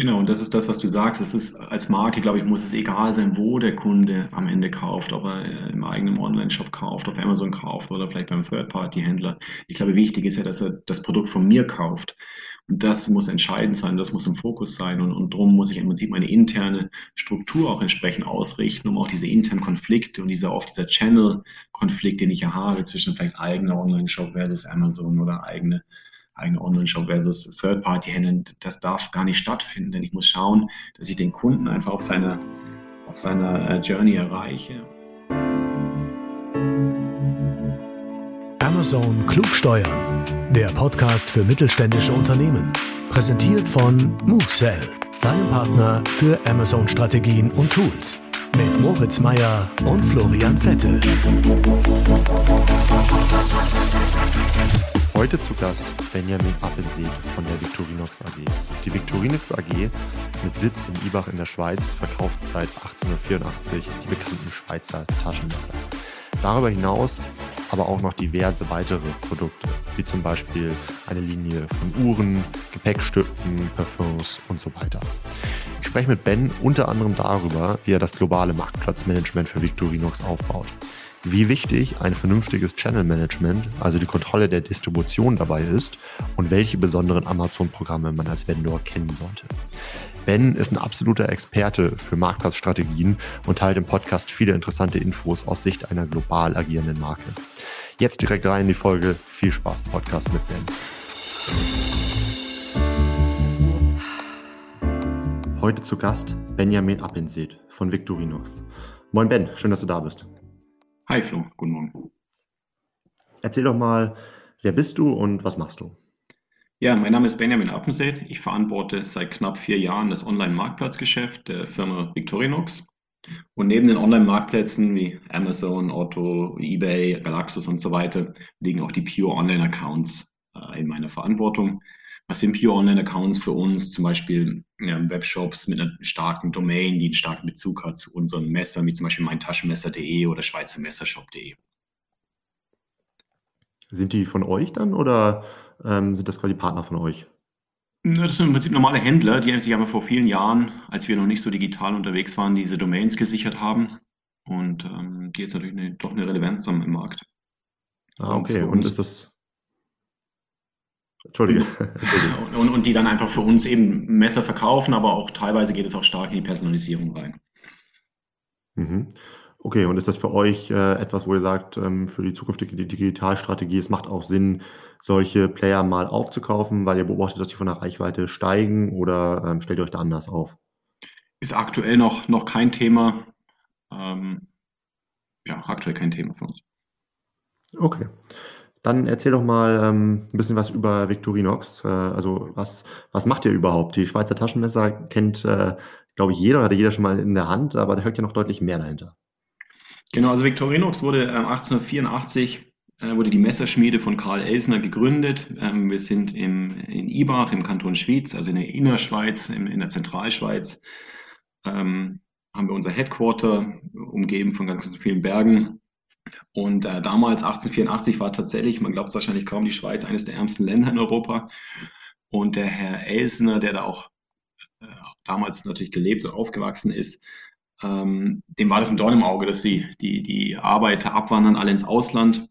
Genau, und das ist das, was du sagst. Es ist als Marke, glaube ich, muss es egal sein, wo der Kunde am Ende kauft, ob er äh, im eigenen Online-Shop kauft, auf Amazon kauft oder vielleicht beim Third-Party-Händler. Ich glaube, wichtig ist ja, dass er das Produkt von mir kauft. Und das muss entscheidend sein, das muss im Fokus sein. Und, und darum muss ich im Prinzip meine interne Struktur auch entsprechend ausrichten, um auch diese internen Konflikte und dieser oft dieser Channel-Konflikt, den ich ja habe zwischen vielleicht eigener Online-Shop versus Amazon oder eigene eigene Online-Shop versus Third-Party-Händler, das darf gar nicht stattfinden, denn ich muss schauen, dass ich den Kunden einfach auf seiner, auf seiner äh, Journey erreiche. Amazon Klugsteuern, der Podcast für mittelständische Unternehmen. Präsentiert von MoveSell, deinem Partner für Amazon-Strategien und Tools. Mit Moritz Meyer und Florian Vettel. Heute zu Gast Benjamin Appensee von der Victorinox AG. Die Victorinox AG mit Sitz in Ibach in der Schweiz verkauft seit 1884 die bekannten Schweizer Taschenmesser. Darüber hinaus aber auch noch diverse weitere Produkte, wie zum Beispiel eine Linie von Uhren, Gepäckstücken, Parfums und so weiter. Ich spreche mit Ben unter anderem darüber, wie er das globale Marktplatzmanagement für Victorinox aufbaut wie wichtig ein vernünftiges Channel Management, also die Kontrolle der Distribution dabei ist und welche besonderen Amazon-Programme man als Vendor kennen sollte. Ben ist ein absoluter Experte für Marktplatzstrategien und teilt im Podcast viele interessante Infos aus Sicht einer global agierenden Marke. Jetzt direkt rein in die Folge. Viel Spaß Podcast mit Ben. Heute zu Gast Benjamin Appenseth von Victorinox. Moin Ben, schön, dass du da bist. Hi Flo, guten Morgen. Erzähl doch mal, wer bist du und was machst du? Ja, mein Name ist Benjamin Appenseet. Ich verantworte seit knapp vier Jahren das Online-Marktplatzgeschäft der Firma Victorinox. Und neben den Online-Marktplätzen wie Amazon, Otto, eBay, Galaxus und so weiter liegen auch die Pure Online-Accounts äh, in meiner Verantwortung. Was sind Pure Online-Accounts für uns? Zum Beispiel ja, Webshops mit einer starken Domain, die einen starken Bezug hat zu unseren Messern, wie zum Beispiel meintaschenmesser.de oder schweizermessershop.de. Sind die von euch dann oder ähm, sind das quasi Partner von euch? Das sind im Prinzip normale Händler, die sich aber vor vielen Jahren, als wir noch nicht so digital unterwegs waren, diese Domains gesichert haben. Und ähm, die jetzt natürlich eine, doch eine Relevanz haben im Markt. Ah, okay. Und, und ist das Entschuldige. und, und, die dann einfach für uns eben Messer verkaufen, aber auch teilweise geht es auch stark in die Personalisierung rein. Mhm. Okay, und ist das für euch äh, etwas, wo ihr sagt, ähm, für die zukünftige Digitalstrategie, es macht auch Sinn, solche Player mal aufzukaufen, weil ihr beobachtet, dass sie von der Reichweite steigen oder ähm, stellt ihr euch da anders auf? Ist aktuell noch, noch kein Thema. Ähm, ja, aktuell kein Thema für uns. Okay. Dann erzähl doch mal ähm, ein bisschen was über Victorinox. Äh, also was, was macht ihr überhaupt? Die Schweizer Taschenmesser kennt, äh, glaube ich, jeder, hatte jeder schon mal in der Hand, aber da hört ja noch deutlich mehr dahinter. Genau, also Victorinox wurde ähm, 1884 äh, wurde die Messerschmiede von Karl Elsner gegründet. Ähm, wir sind im, in Ibach im Kanton Schwyz, also in der Innerschweiz, in, in der Zentralschweiz, ähm, haben wir unser Headquarter umgeben von ganz vielen Bergen und äh, damals, 1884, war tatsächlich, man glaubt es wahrscheinlich kaum, die Schweiz eines der ärmsten Länder in Europa. Und der Herr Elsner, der da auch äh, damals natürlich gelebt und aufgewachsen ist, ähm, dem war das ein Dorn im Auge, dass die, die, die Arbeiter abwandern, alle ins Ausland.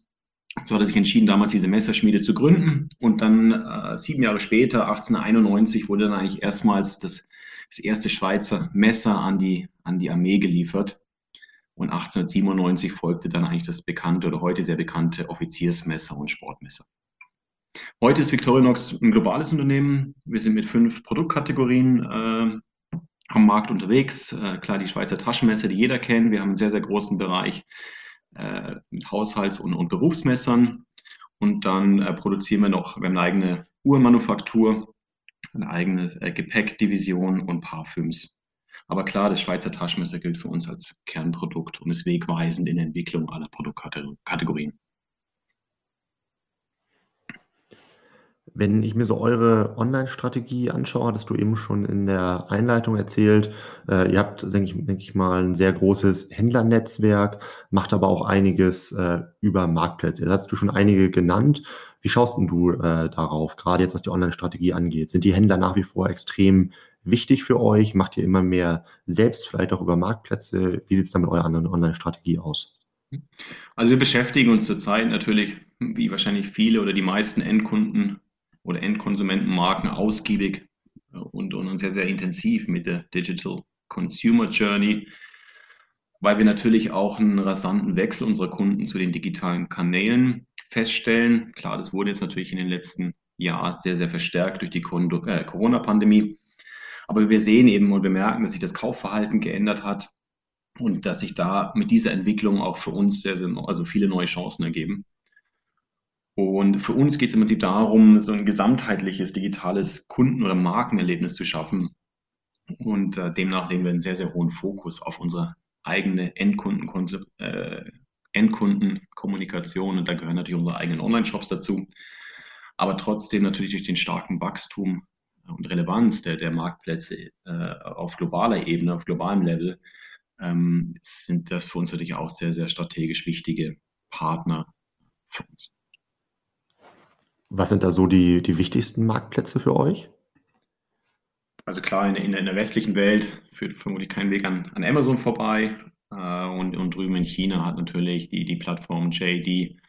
So hat er sich entschieden, damals diese Messerschmiede zu gründen. Und dann äh, sieben Jahre später, 1891, wurde dann eigentlich erstmals das, das erste Schweizer Messer an die, an die Armee geliefert. Und 1897 folgte dann eigentlich das bekannte oder heute sehr bekannte Offiziersmesser und Sportmesser. Heute ist Victorinox ein globales Unternehmen. Wir sind mit fünf Produktkategorien äh, am Markt unterwegs. Äh, klar, die Schweizer Taschenmesser, die jeder kennt. Wir haben einen sehr, sehr großen Bereich äh, mit Haushalts- und, und, Berufsmessern. Und dann äh, produzieren wir noch, wir haben eine eigene Uhrenmanufaktur, eine eigene äh, Gepäckdivision und Parfüms. Aber klar, das Schweizer Taschenmesser gilt für uns als Kernprodukt und ist wegweisend in der Entwicklung aller Produktkategorien. Wenn ich mir so eure Online-Strategie anschaue, hattest du eben schon in der Einleitung erzählt, äh, ihr habt, denke ich, denke ich mal, ein sehr großes Händlernetzwerk, macht aber auch einiges äh, über Marktplätze. Jetzt hast du schon einige genannt. Wie schaust denn du äh, darauf, gerade jetzt was die Online-Strategie angeht? Sind die Händler nach wie vor extrem wichtig für euch? Macht ihr immer mehr selbst, vielleicht auch über Marktplätze? Wie sieht es da mit eurer anderen Online-Strategie aus? Also wir beschäftigen uns zurzeit natürlich, wie wahrscheinlich viele oder die meisten Endkunden oder Endkonsumentenmarken ausgiebig und, und sehr, sehr intensiv mit der Digital Consumer Journey, weil wir natürlich auch einen rasanten Wechsel unserer Kunden zu den digitalen Kanälen feststellen. Klar, das wurde jetzt natürlich in den letzten Jahren sehr, sehr verstärkt durch die äh, Corona-Pandemie. Aber wir sehen eben und wir merken, dass sich das Kaufverhalten geändert hat und dass sich da mit dieser Entwicklung auch für uns sehr, sehr also viele neue Chancen ergeben. Und für uns geht es im Prinzip darum, so ein gesamtheitliches digitales Kunden- oder Markenerlebnis zu schaffen. Und äh, demnach legen wir einen sehr, sehr hohen Fokus auf unsere eigene äh, Endkundenkommunikation. Und da gehören natürlich unsere eigenen Online-Shops dazu. Aber trotzdem natürlich durch den starken Wachstum und Relevanz der, der Marktplätze äh, auf globaler Ebene, auf globalem Level, ähm, sind das für uns natürlich auch sehr, sehr strategisch wichtige Partner für uns. Was sind da so die, die wichtigsten Marktplätze für euch? Also klar, in, in, der westlichen Welt führt vermutlich kein Weg an, an Amazon vorbei. Äh, und, und drüben in China hat natürlich die, die Plattform JD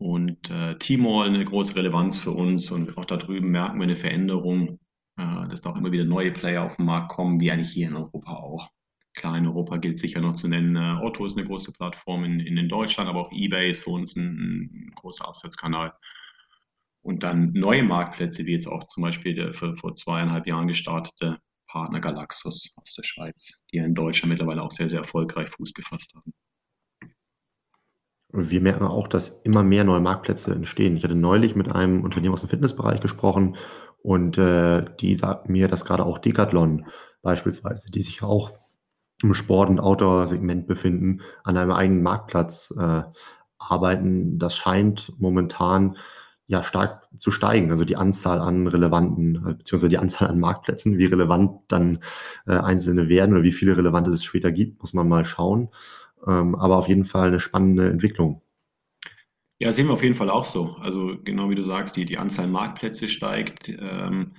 und äh, Tmall eine große Relevanz für uns. Und auch da drüben merken wir eine Veränderung, äh, dass da auch immer wieder neue Player auf den Markt kommen, wie eigentlich hier in Europa auch. Klar, in Europa gilt sicher noch zu nennen, äh, Otto ist eine große Plattform in, in Deutschland, aber auch eBay ist für uns ein, ein großer Absatzkanal. Und dann neue Marktplätze, wie jetzt auch zum Beispiel der für, vor zweieinhalb Jahren gestartete Partner Galaxus aus der Schweiz, die in Deutschland mittlerweile auch sehr, sehr erfolgreich Fuß gefasst haben. Wir merken auch, dass immer mehr neue Marktplätze entstehen. Ich hatte neulich mit einem Unternehmen aus dem Fitnessbereich gesprochen und äh, die sagt mir, dass gerade auch Decathlon beispielsweise, die sich auch im Sport- und Outdoor-Segment befinden, an einem eigenen Marktplatz äh, arbeiten. Das scheint momentan ja stark zu steigen. Also die Anzahl an relevanten, äh, beziehungsweise die Anzahl an Marktplätzen, wie relevant dann äh, einzelne werden oder wie viele relevante es später gibt, muss man mal schauen. Ähm, aber auf jeden Fall eine spannende Entwicklung. Ja, sehen wir auf jeden Fall auch so. Also genau wie du sagst, die, die Anzahl Marktplätze steigt. Ähm,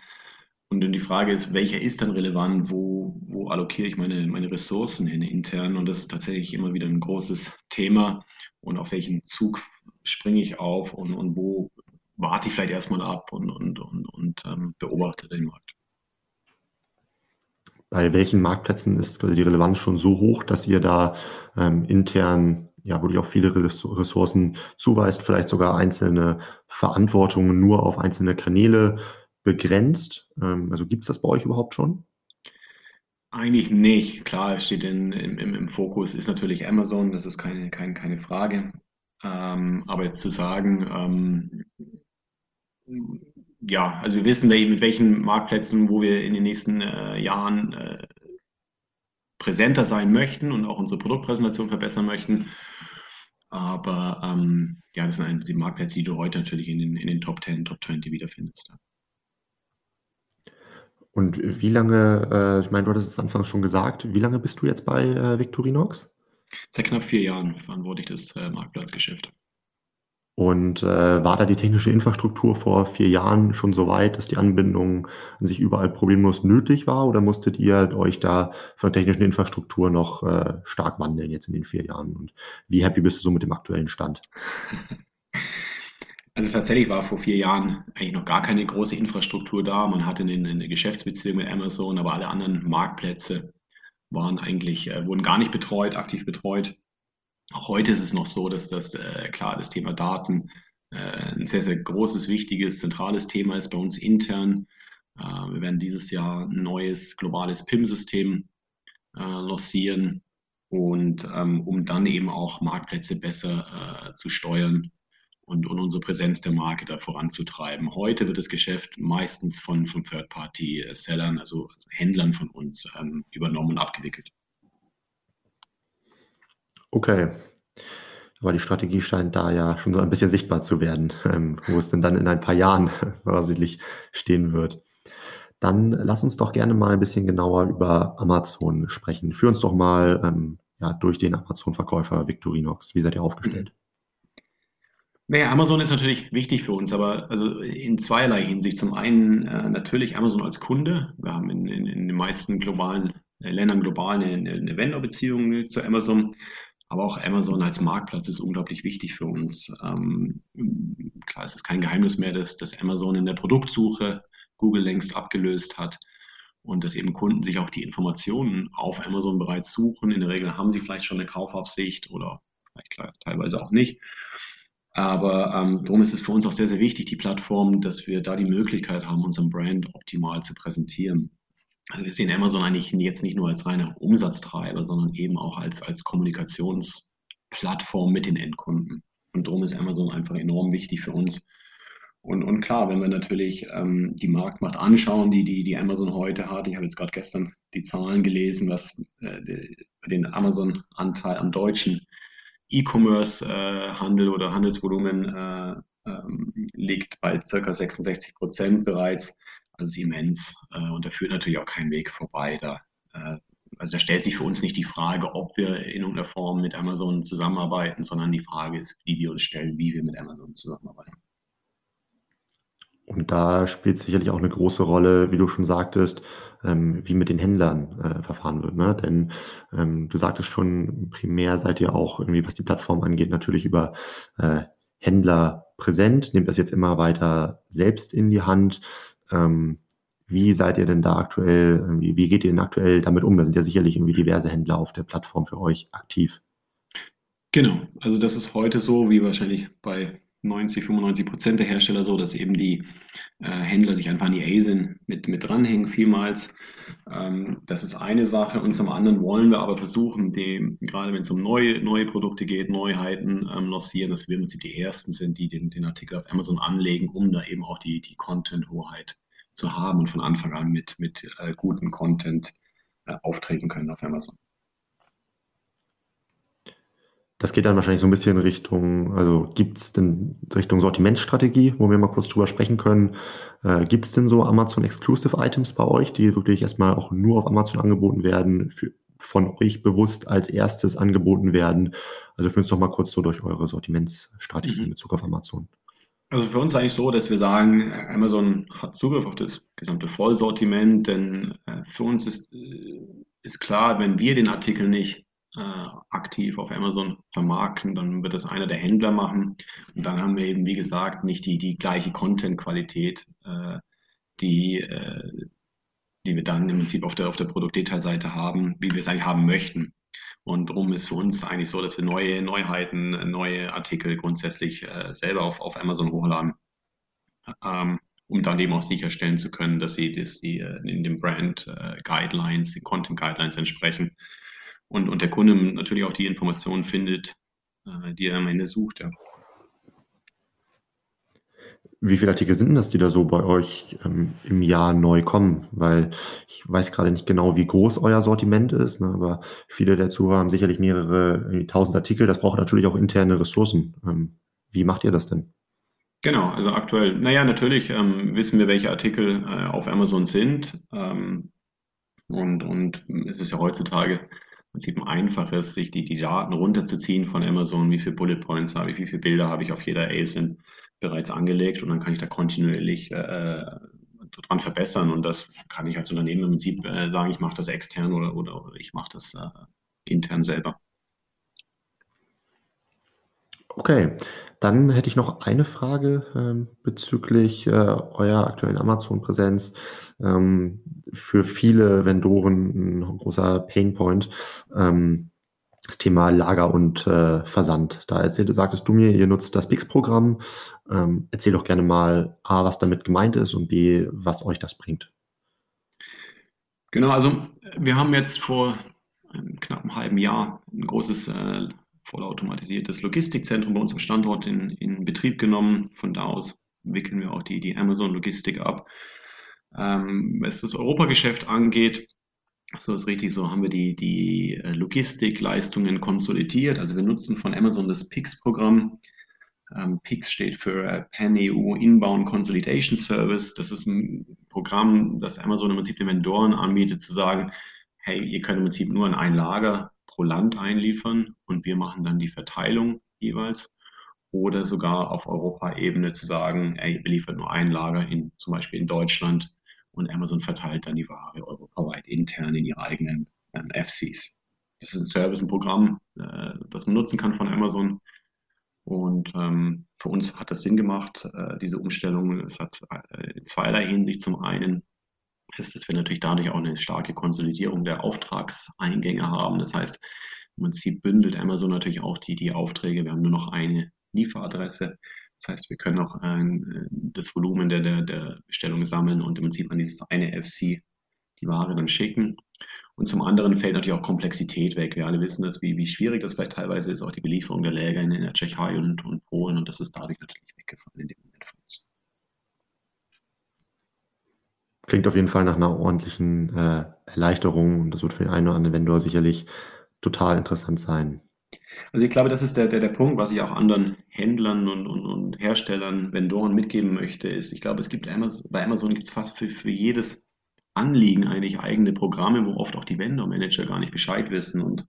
und dann die Frage ist, welcher ist dann relevant? Wo, wo allokiere ich meine, meine Ressourcen hin intern? Und das ist tatsächlich immer wieder ein großes Thema. Und auf welchen Zug springe ich auf und, und wo warte ich vielleicht erstmal ab und, und, und, und ähm, beobachte den Markt. Bei welchen Marktplätzen ist die Relevanz schon so hoch, dass ihr da ähm, intern ja wirklich auch viele Ressourcen zuweist, vielleicht sogar einzelne Verantwortungen nur auf einzelne Kanäle begrenzt? Ähm, also gibt es das bei euch überhaupt schon? Eigentlich nicht. Klar, es steht in, im, im, Fokus, ist natürlich Amazon, das ist keine, keine, keine Frage. Ähm, aber jetzt zu sagen, ähm, ja, also wir wissen mit welchen Marktplätzen, wo wir in den nächsten äh, Jahren äh, präsenter sein möchten und auch unsere Produktpräsentation verbessern möchten. Aber ähm, ja, das sind die Marktplätze, die du heute natürlich in den, in den Top 10, Top 20 wiederfindest. Und wie lange, äh, ich meine, du hattest es anfangs schon gesagt, wie lange bist du jetzt bei äh, Victorinox? Seit knapp vier Jahren verantworte ich das äh, Marktplatzgeschäft. Und äh, war da die technische Infrastruktur vor vier Jahren schon so weit, dass die Anbindung an sich überall problemlos nötig war? Oder musstet ihr euch da von der technischen Infrastruktur noch äh, stark wandeln jetzt in den vier Jahren? Und wie happy bist du so mit dem aktuellen Stand? Also tatsächlich war vor vier Jahren eigentlich noch gar keine große Infrastruktur da. Man hatte eine, eine Geschäftsbeziehung mit Amazon, aber alle anderen Marktplätze waren eigentlich, äh, wurden gar nicht betreut, aktiv betreut. Auch heute ist es noch so, dass das, äh, klar, das Thema Daten äh, ein sehr, sehr großes, wichtiges, zentrales Thema ist bei uns intern. Äh, wir werden dieses Jahr ein neues globales PIM-System äh, lancieren und ähm, um dann eben auch Marktplätze besser äh, zu steuern und, und unsere Präsenz der Marke da voranzutreiben. Heute wird das Geschäft meistens von, von Third-Party-Sellern, also Händlern von uns, ähm, übernommen und abgewickelt. Okay. Aber die Strategie scheint da ja schon so ein bisschen sichtbar zu werden, ähm, wo es denn dann in ein paar Jahren voraussichtlich stehen wird. Dann lass uns doch gerne mal ein bisschen genauer über Amazon sprechen. Führ uns doch mal ähm, ja, durch den Amazon-Verkäufer Victorinox. Wie seid ihr aufgestellt? Naja, Amazon ist natürlich wichtig für uns, aber also in zweierlei Hinsicht. Zum einen äh, natürlich Amazon als Kunde. Wir haben in, in, in den meisten globalen äh, Ländern global eine, eine Vendor-Beziehung zu Amazon. Aber auch Amazon als Marktplatz ist unglaublich wichtig für uns. Ähm, klar, es ist kein Geheimnis mehr, dass, dass Amazon in der Produktsuche Google längst abgelöst hat und dass eben Kunden sich auch die Informationen auf Amazon bereits suchen. In der Regel haben sie vielleicht schon eine Kaufabsicht oder vielleicht klar, teilweise auch nicht. Aber ähm, darum ist es für uns auch sehr, sehr wichtig, die Plattform, dass wir da die Möglichkeit haben, unseren Brand optimal zu präsentieren. Also wir sehen Amazon eigentlich jetzt nicht nur als reiner Umsatztreiber, sondern eben auch als, als Kommunikationsplattform mit den Endkunden. Und darum ist Amazon einfach enorm wichtig für uns. Und, und klar, wenn wir natürlich ähm, die Marktmacht anschauen, die, die, die Amazon heute hat, ich habe jetzt gerade gestern die Zahlen gelesen, was äh, den Amazon-Anteil am deutschen E-Commerce-Handel äh, oder Handelsvolumen äh, ähm, liegt bei ca. 66 Prozent bereits. Also ist immens. Äh, und da führt natürlich auch kein Weg vorbei. Da, äh, also da stellt sich für uns nicht die Frage, ob wir in irgendeiner Form mit Amazon zusammenarbeiten, sondern die Frage ist, wie wir uns stellen, wie wir mit Amazon zusammenarbeiten. Und da spielt sicherlich auch eine große Rolle, wie du schon sagtest, ähm, wie mit den Händlern äh, verfahren wird. Ne? Denn ähm, du sagtest schon, primär seid ihr auch irgendwie, was die Plattform angeht, natürlich über äh, Händler präsent, nehmt das jetzt immer weiter selbst in die Hand. Ähm, wie seid ihr denn da aktuell, wie, wie geht ihr denn aktuell damit um? Da sind ja sicherlich irgendwie diverse Händler auf der Plattform für euch aktiv. Genau, also das ist heute so, wie wahrscheinlich bei 90, 95 Prozent der Hersteller so, dass eben die äh, Händler sich einfach an die ASIN mit, mit dranhängen, vielmals. Ähm, das ist eine Sache. Und zum anderen wollen wir aber versuchen, die, gerade wenn es um neue, neue Produkte geht, Neuheiten ähm, lancieren, dass wir im Prinzip die Ersten sind, die den, den Artikel auf Amazon anlegen, um da eben auch die, die Content-Hoheit zu haben und von Anfang an mit, mit äh, gutem Content äh, auftreten können auf Amazon. Das geht dann wahrscheinlich so ein bisschen Richtung, also gibt es denn Richtung Sortimentsstrategie, wo wir mal kurz drüber sprechen können. Äh, gibt es denn so Amazon Exclusive Items bei euch, die wirklich erstmal auch nur auf Amazon angeboten werden, für, von euch bewusst als erstes angeboten werden? Also führen uns doch mal kurz so durch eure Sortimentsstrategie mhm. in Bezug auf Amazon. Also für uns eigentlich so, dass wir sagen, Amazon hat Zugriff auf das gesamte Vollsortiment, denn äh, für uns ist, äh, ist klar, wenn wir den Artikel nicht äh, aktiv auf Amazon vermarkten, dann wird das einer der Händler machen. Und dann haben wir eben, wie gesagt, nicht die, die gleiche Content-Qualität, äh, die, äh, die wir dann im Prinzip auf der, auf der Produktdetailseite haben, wie wir es eigentlich haben möchten. Und darum ist für uns eigentlich so, dass wir neue Neuheiten, neue Artikel grundsätzlich äh, selber auf, auf Amazon hochladen, ähm, um dann eben auch sicherstellen zu können, dass sie, dass sie äh, in den Brand äh, Guidelines, den Content Guidelines entsprechen und, und der Kunde natürlich auch die Informationen findet, äh, die er am Ende sucht. Ja. Wie viele Artikel sind das, die da so bei euch ähm, im Jahr neu kommen? Weil ich weiß gerade nicht genau, wie groß euer Sortiment ist, ne, aber viele der Zuhörer haben sicherlich mehrere tausend Artikel. Das braucht natürlich auch interne Ressourcen. Ähm, wie macht ihr das denn? Genau, also aktuell, naja, natürlich ähm, wissen wir, welche Artikel äh, auf Amazon sind. Ähm, und, und es ist ja heutzutage Prinzip einfach ist, sich die, die Daten runterzuziehen von Amazon, wie viele Bullet Points habe ich, wie viele Bilder habe ich auf jeder ASIN bereits angelegt und dann kann ich da kontinuierlich äh, dran verbessern und das kann ich als Unternehmen im Prinzip äh, sagen, ich mache das extern oder, oder, oder ich mache das äh, intern selber. Okay, dann hätte ich noch eine Frage ähm, bezüglich äh, eurer aktuellen Amazon-Präsenz. Ähm, für viele Vendoren ein großer Painpoint. Ähm, das Thema Lager und äh, Versand. Da erzählte, sagtest du mir, ihr nutzt das Bix-Programm. Ähm, erzähl doch gerne mal A, was damit gemeint ist und B, was euch das bringt. Genau, also wir haben jetzt vor einem knappen halben Jahr ein großes äh, vollautomatisiertes Logistikzentrum bei uns am Standort in, in Betrieb genommen. Von da aus wickeln wir auch die, die Amazon-Logistik ab. Ähm, was das Europageschäft angeht, so ist richtig, so haben wir die, die äh, Logistikleistungen konsolidiert. Also wir nutzen von Amazon das PIX-Programm. Ähm, PIX steht für äh, Pan-EU Inbound Consolidation Service. Das ist ein Programm, das Amazon im Prinzip den Vendoren anbietet, zu sagen, hey, ihr könnt im Prinzip nur in ein Lager pro Land einliefern und wir machen dann die Verteilung jeweils. oder sogar auf Europaebene zu sagen, ey, wir liefern nur ein Lager in, zum Beispiel in Deutschland und Amazon verteilt dann die Ware europaweit intern in ihre eigenen ähm, FCs. Das ist ein Service, ein Programm, äh, das man nutzen kann von Amazon. Und ähm, für uns hat das Sinn gemacht, äh, diese Umstellung. Es hat äh, in zweierlei Hinsicht. Zum einen ist, dass wir natürlich dadurch auch eine starke Konsolidierung der Auftragseingänge haben. Das heißt, im Prinzip bündelt Amazon natürlich auch die, die Aufträge. Wir haben nur noch eine Lieferadresse. Das heißt, wir können auch äh, das Volumen der, der, der Bestellung sammeln und im Prinzip an dieses eine FC die Ware dann schicken. Und zum anderen fällt natürlich auch Komplexität weg. Wir alle wissen das, wie, wie schwierig das vielleicht teilweise ist, auch die Belieferung der Läger in, in der Tschechei und, und Polen. Und das ist dadurch natürlich weggefallen in dem Moment für uns. Klingt auf jeden Fall nach einer ordentlichen äh, Erleichterung. Und das wird für den einen oder anderen Vendor sicherlich total interessant sein. Also ich glaube, das ist der, der, der Punkt, was ich auch anderen Händlern und, und, und Herstellern, Vendoren mitgeben möchte, ist, ich glaube, es gibt Amazon, bei Amazon gibt es fast für, für jedes Anliegen eigentlich eigene Programme, wo oft auch die Vendor-Manager gar nicht Bescheid wissen und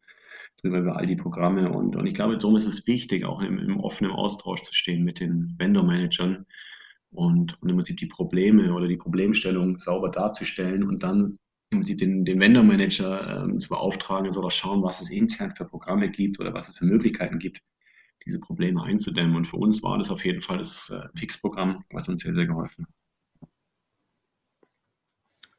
drüber über all die Programme. Und, und ich glaube, darum ist es wichtig, auch im, im offenen Austausch zu stehen mit den Vendor-Managern und, und im Prinzip die Probleme oder die Problemstellung sauber darzustellen und dann im Prinzip den, den Vendor-Manager ähm, zu beauftragen, soll auch schauen, was es intern für Programme gibt oder was es für Möglichkeiten gibt, diese Probleme einzudämmen. Und für uns war das auf jeden Fall das äh, Pix-Programm, was uns sehr, sehr geholfen hat.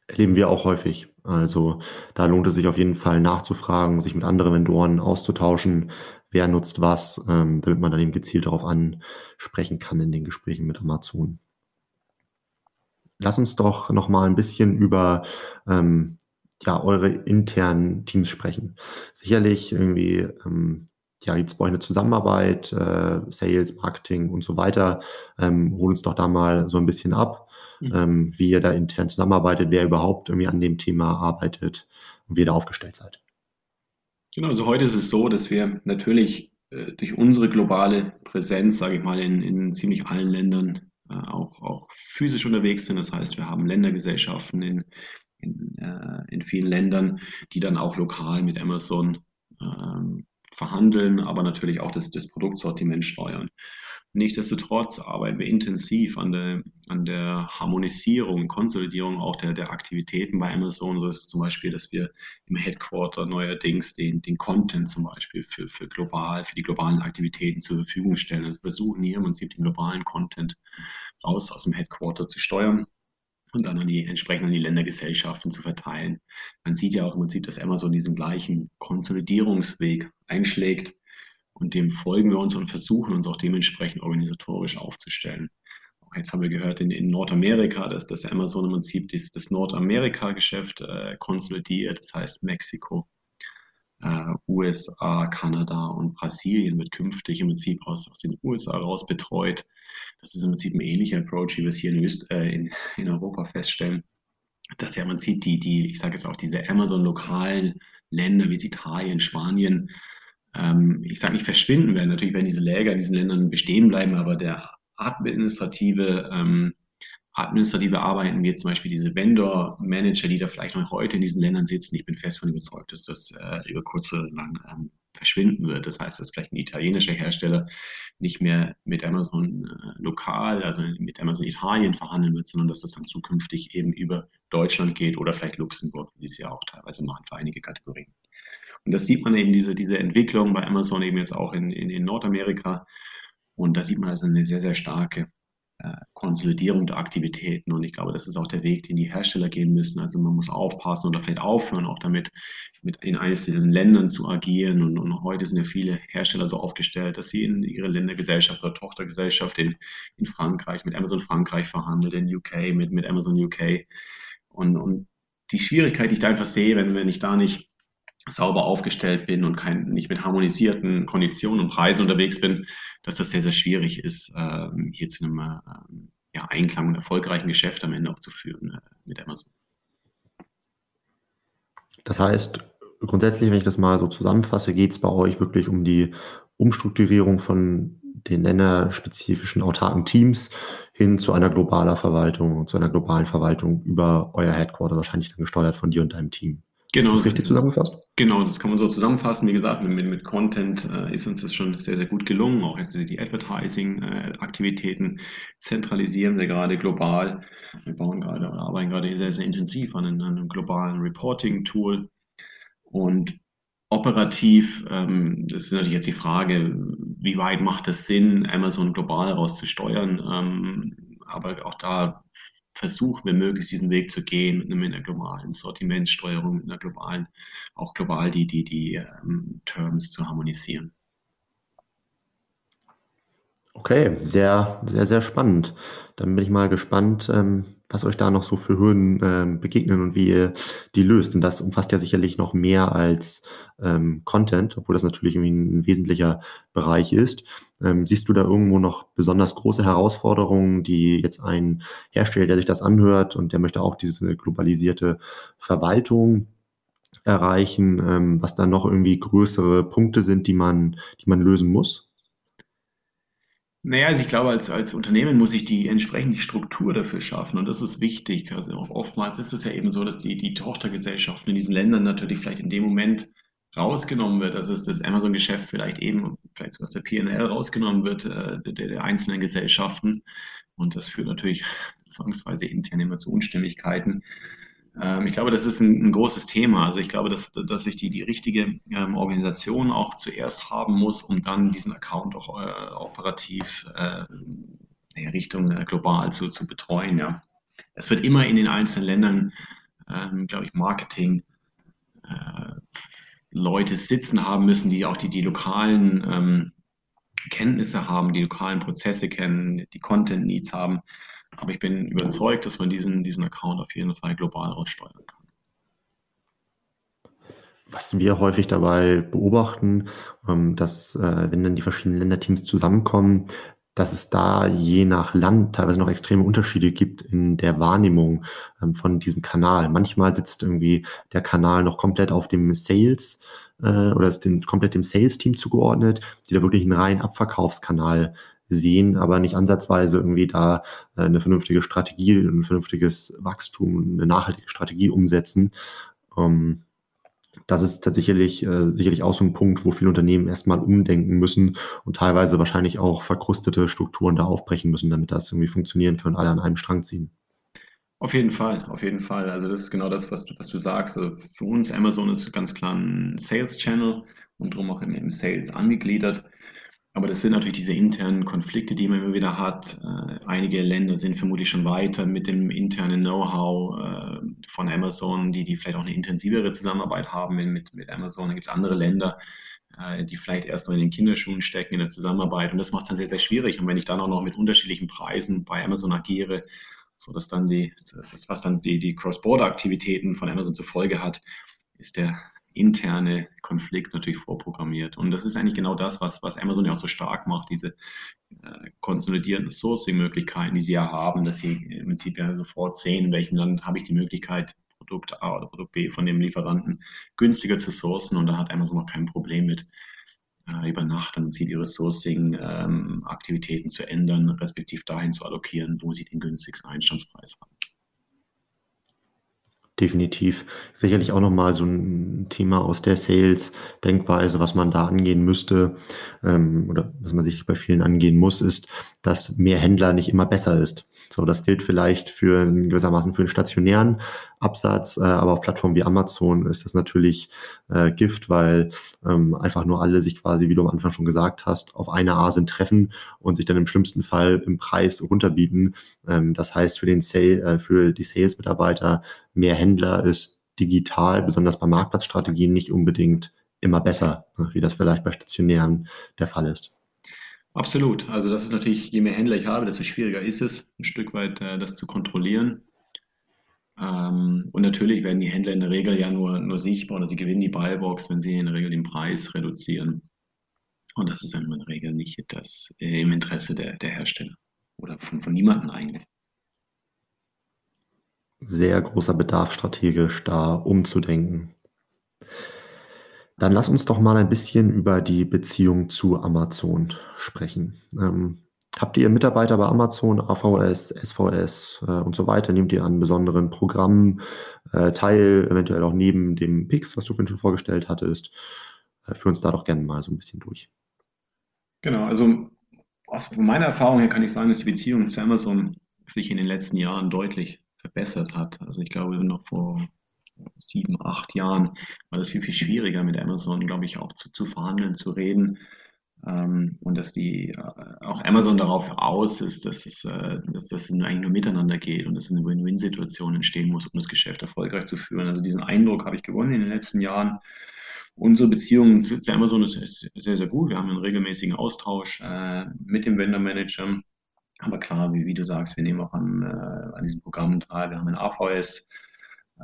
Erleben wir auch häufig. Also da lohnt es sich auf jeden Fall nachzufragen, sich mit anderen Vendoren auszutauschen, wer nutzt was, ähm, damit man dann eben gezielt darauf ansprechen kann in den Gesprächen mit Amazon. Lass uns doch noch mal ein bisschen über ähm, ja, eure internen Teams sprechen. Sicherlich irgendwie ähm, ja, gibt es bei euch eine Zusammenarbeit, äh, Sales, Marketing und so weiter. Ähm, hol uns doch da mal so ein bisschen ab, mhm. ähm, wie ihr da intern zusammenarbeitet, wer überhaupt irgendwie an dem Thema arbeitet und wie ihr da aufgestellt seid. Genau, also heute ist es so, dass wir natürlich äh, durch unsere globale Präsenz, sage ich mal, in, in ziemlich allen Ländern auch, auch physisch unterwegs sind. Das heißt, wir haben Ländergesellschaften in, in, äh, in vielen Ländern, die dann auch lokal mit Amazon ähm, verhandeln, aber natürlich auch das, das Produktsortiment steuern. Nichtsdestotrotz arbeiten wir intensiv an der, an der Harmonisierung, Konsolidierung auch der, der Aktivitäten bei Amazon. Das ist zum Beispiel, dass wir im Headquarter neuerdings den, den Content zum Beispiel für, für global, für die globalen Aktivitäten zur Verfügung stellen. Wir versuchen hier im Prinzip den globalen Content raus aus dem Headquarter zu steuern und dann an die entsprechend an die Ländergesellschaften zu verteilen. Man sieht ja auch im Prinzip, dass Amazon diesen gleichen Konsolidierungsweg einschlägt und dem folgen wir uns und versuchen uns auch dementsprechend organisatorisch aufzustellen. Jetzt haben wir gehört in, in Nordamerika, dass, dass Amazon im Prinzip das, das Nordamerika-Geschäft äh, konsolidiert, das heißt Mexiko, äh, USA, Kanada und Brasilien wird künftig im Prinzip aus, aus den USA raus betreut. Das ist im Prinzip ein ähnlicher Approach, wie wir es hier in, Öst, äh, in, in Europa feststellen, dass ja man sieht, die, die, ich sage jetzt auch diese Amazon-lokalen Länder wie Italien, Spanien, ähm, ich sage nicht verschwinden werden. Natürlich werden diese Läger in diesen Ländern bestehen bleiben, aber der administrative, ähm, administrative Arbeiten, wie jetzt zum Beispiel diese Vendor-Manager, die da vielleicht noch heute in diesen Ländern sitzen, ich bin fest von überzeugt, dass das äh, über kurz oder lang ähm, verschwinden wird. Das heißt, dass vielleicht ein italienischer Hersteller nicht mehr mit Amazon äh, lokal, also mit Amazon Italien verhandeln wird, sondern dass das dann zukünftig eben über Deutschland geht oder vielleicht Luxemburg, wie sie es ja auch teilweise machen für einige Kategorien. Und das sieht man eben, diese, diese Entwicklung bei Amazon eben jetzt auch in, in, in Nordamerika. Und da sieht man also eine sehr, sehr starke äh, Konsolidierung der Aktivitäten. Und ich glaube, das ist auch der Weg, den die Hersteller gehen müssen. Also man muss aufpassen oder vielleicht aufhören, auch damit mit in einzelnen Ländern zu agieren. Und, und heute sind ja viele Hersteller so aufgestellt, dass sie in ihre Ländergesellschaft oder Tochtergesellschaft in, in Frankreich, mit Amazon Frankreich verhandelt, in UK, mit, mit Amazon UK. Und, und die Schwierigkeit, die ich da einfach sehe, wenn, wenn ich da nicht sauber aufgestellt bin und kein, nicht mit harmonisierten Konditionen und Preisen unterwegs bin, dass das sehr, sehr schwierig ist, ähm, hier zu einem ähm, ja, Einklang und erfolgreichen Geschäft am Ende auch zu führen äh, mit Amazon. Das heißt, grundsätzlich, wenn ich das mal so zusammenfasse, geht es bei euch wirklich um die Umstrukturierung von den länderspezifischen autarken Teams hin zu einer globaler Verwaltung, zu einer globalen Verwaltung über euer Headquarter, wahrscheinlich dann gesteuert von dir und deinem Team. Genau. Ist das richtig zusammengefasst? Genau, das kann man so zusammenfassen. Wie gesagt, mit, mit Content äh, ist uns das schon sehr, sehr gut gelungen. Auch jetzt die Advertising-Aktivitäten zentralisieren wir gerade global. Wir bauen gerade oder arbeiten gerade sehr, sehr intensiv an einem, an einem globalen Reporting-Tool. Und operativ, ähm, das ist natürlich jetzt die Frage, wie weit macht es Sinn, Amazon global rauszusteuern? Ähm, aber auch da versuchen wir möglichst diesen Weg zu gehen mit, einer globalen Sortimentssteuerung, mit einer globalen, auch global die, die, die ähm, Terms zu harmonisieren. Okay, sehr, sehr, sehr spannend. Dann bin ich mal gespannt, ähm, was euch da noch so für Hürden ähm, begegnen und wie ihr die löst. Und das umfasst ja sicherlich noch mehr als ähm, Content, obwohl das natürlich irgendwie ein wesentlicher Bereich ist. Ähm, siehst du da irgendwo noch besonders große Herausforderungen, die jetzt ein Hersteller, der sich das anhört und der möchte auch diese globalisierte Verwaltung erreichen, ähm, was da noch irgendwie größere Punkte sind, die man, die man lösen muss? Naja, also ich glaube, als, als Unternehmen muss ich die entsprechende Struktur dafür schaffen und das ist wichtig. Also oftmals ist es ja eben so, dass die, die Tochtergesellschaften in diesen Ländern natürlich vielleicht in dem Moment rausgenommen wird, also dass das Amazon-Geschäft vielleicht eben, vielleicht sogar aus der PNL rausgenommen wird, äh, der, der einzelnen Gesellschaften. Und das führt natürlich zwangsweise intern immer zu Unstimmigkeiten. Ähm, ich glaube, das ist ein, ein, großes Thema. Also ich glaube, dass, dass ich die, die richtige ähm, Organisation auch zuerst haben muss, um dann diesen Account auch äh, operativ äh, Richtung äh, global zu, zu betreuen. Ja. Es wird immer in den einzelnen Ländern, ähm, glaube ich, Marketing äh, Leute sitzen haben müssen, die auch die, die lokalen ähm, Kenntnisse haben, die lokalen Prozesse kennen, die Content Needs haben. Aber ich bin überzeugt, dass man diesen, diesen Account auf jeden Fall global aussteuern kann. Was wir häufig dabei beobachten, ähm, dass äh, wenn dann die verschiedenen Länderteams zusammenkommen, dass es da je nach Land teilweise noch extreme Unterschiede gibt in der Wahrnehmung ähm, von diesem Kanal. Manchmal sitzt irgendwie der Kanal noch komplett auf dem Sales äh, oder ist dem, komplett dem Sales-Team zugeordnet, die da wirklich einen reinen Abverkaufskanal sehen, aber nicht ansatzweise irgendwie da äh, eine vernünftige Strategie, ein vernünftiges Wachstum, eine nachhaltige Strategie umsetzen. Ähm, das ist tatsächlich äh, sicherlich auch so ein Punkt, wo viele Unternehmen erstmal umdenken müssen und teilweise wahrscheinlich auch verkrustete Strukturen da aufbrechen müssen, damit das irgendwie funktionieren kann und alle an einem Strang ziehen. Auf jeden Fall, auf jeden Fall. Also das ist genau das, was du, was du sagst. Also für uns Amazon ist ganz klar ein Sales Channel und darum auch im, im Sales angegliedert. Aber das sind natürlich diese internen Konflikte, die man immer wieder hat. Äh, einige Länder sind vermutlich schon weiter mit dem internen Know-how äh, von Amazon, die, die vielleicht auch eine intensivere Zusammenarbeit haben mit, mit Amazon. Dann gibt es andere Länder, äh, die vielleicht erst noch in den Kinderschuhen stecken in der Zusammenarbeit. Und das macht es dann sehr, sehr schwierig. Und wenn ich dann auch noch mit unterschiedlichen Preisen bei Amazon agiere, so dass dann die, das, was dann die, die Cross-Border-Aktivitäten von Amazon zur Folge hat, ist der interne Konflikt natürlich vorprogrammiert. Und das ist eigentlich genau das, was, was Amazon ja auch so stark macht, diese äh, konsolidierten Sourcing-Möglichkeiten, die sie ja haben, dass sie im Prinzip ja sofort sehen, in welchem Land habe ich die Möglichkeit, Produkt A oder Produkt B von dem Lieferanten günstiger zu sourcen und da hat Amazon auch kein Problem mit, äh, über Nacht im Prinzip ihre Sourcing-Aktivitäten ähm, zu ändern, respektive dahin zu allokieren, wo sie den günstigsten Einstandspreis haben. Definitiv. Sicherlich auch nochmal so ein Thema aus der Sales-Denkweise, was man da angehen müsste ähm, oder was man sich bei vielen angehen muss, ist, dass mehr Händler nicht immer besser ist. So, das gilt vielleicht für gewissermaßen für einen stationären Absatz, äh, aber auf Plattformen wie Amazon ist das natürlich äh, Gift, weil ähm, einfach nur alle sich quasi, wie du am Anfang schon gesagt hast, auf eine Asin treffen und sich dann im schlimmsten Fall im Preis runterbieten. Ähm, das heißt für den Sale, äh, für die Sales-Mitarbeiter mehr Händler ist digital, besonders bei Marktplatzstrategien, nicht unbedingt immer besser, ne, wie das vielleicht bei stationären der Fall ist. Absolut. Also das ist natürlich, je mehr Händler ich habe, desto schwieriger ist es, ein Stück weit äh, das zu kontrollieren. Ähm, und natürlich werden die Händler in der Regel ja nur, nur sichtbar oder sie gewinnen die Buybox, wenn sie in der Regel den Preis reduzieren. Und das ist in der Regel nicht das äh, im Interesse der, der Hersteller oder von, von niemandem eigentlich. Sehr großer Bedarf strategisch da umzudenken. Dann lass uns doch mal ein bisschen über die Beziehung zu Amazon sprechen. Ähm, Habt ihr Mitarbeiter bei Amazon, AVS, SVS äh, und so weiter? Nehmt ihr an besonderen Programmen äh, teil, eventuell auch neben dem Pix, was du vorhin schon vorgestellt hattest? Äh, führ uns da doch gerne mal so ein bisschen durch. Genau, also aus meiner Erfahrung her kann ich sagen, dass die Beziehung zu Amazon sich in den letzten Jahren deutlich verbessert hat. Also ich glaube, noch vor sieben, acht Jahren war das viel, viel schwieriger mit Amazon, glaube ich, auch zu, zu verhandeln, zu reden. Ähm, und dass die äh, auch Amazon darauf aus ist, dass es, äh, dass das eigentlich nur miteinander geht und dass eine Win-Win-Situation entstehen muss, um das Geschäft erfolgreich zu führen. Also diesen Eindruck habe ich gewonnen in den letzten Jahren. Unsere Beziehung zu, Amazon ist, ist, sehr, sehr gut. Wir haben einen regelmäßigen Austausch äh, mit dem Vendor-Manager. Aber klar, wie, wie, du sagst, wir nehmen auch an, äh, an diesem Programm teil. Wir haben ein AVS.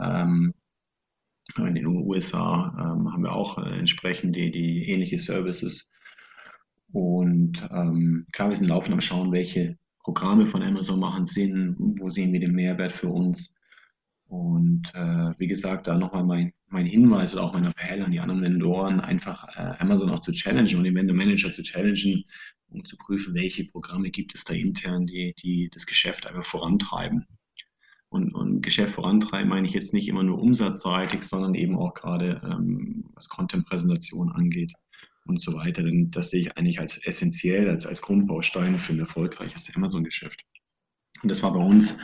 Ähm, in den USA ähm, haben wir auch äh, entsprechend die, die ähnliche Services. Und ähm, klar, wir sind laufend am Schauen, welche Programme von Amazon machen Sinn, wo sehen wir den Mehrwert für uns. Und äh, wie gesagt, da nochmal mein, mein Hinweis oder auch mein Appell an die anderen Vendoren, einfach äh, Amazon auch zu challengen und den Vendor Manager zu challengen, um zu prüfen, welche Programme gibt es da intern, die, die das Geschäft einfach vorantreiben. Und, und Geschäft vorantreiben meine ich jetzt nicht immer nur umsatzseitig, sondern eben auch gerade ähm, was Content-Präsentation angeht und so weiter. Denn das sehe ich eigentlich als essentiell, als, als Grundbaustein für ein erfolgreiches Amazon-Geschäft. Und das war bei uns,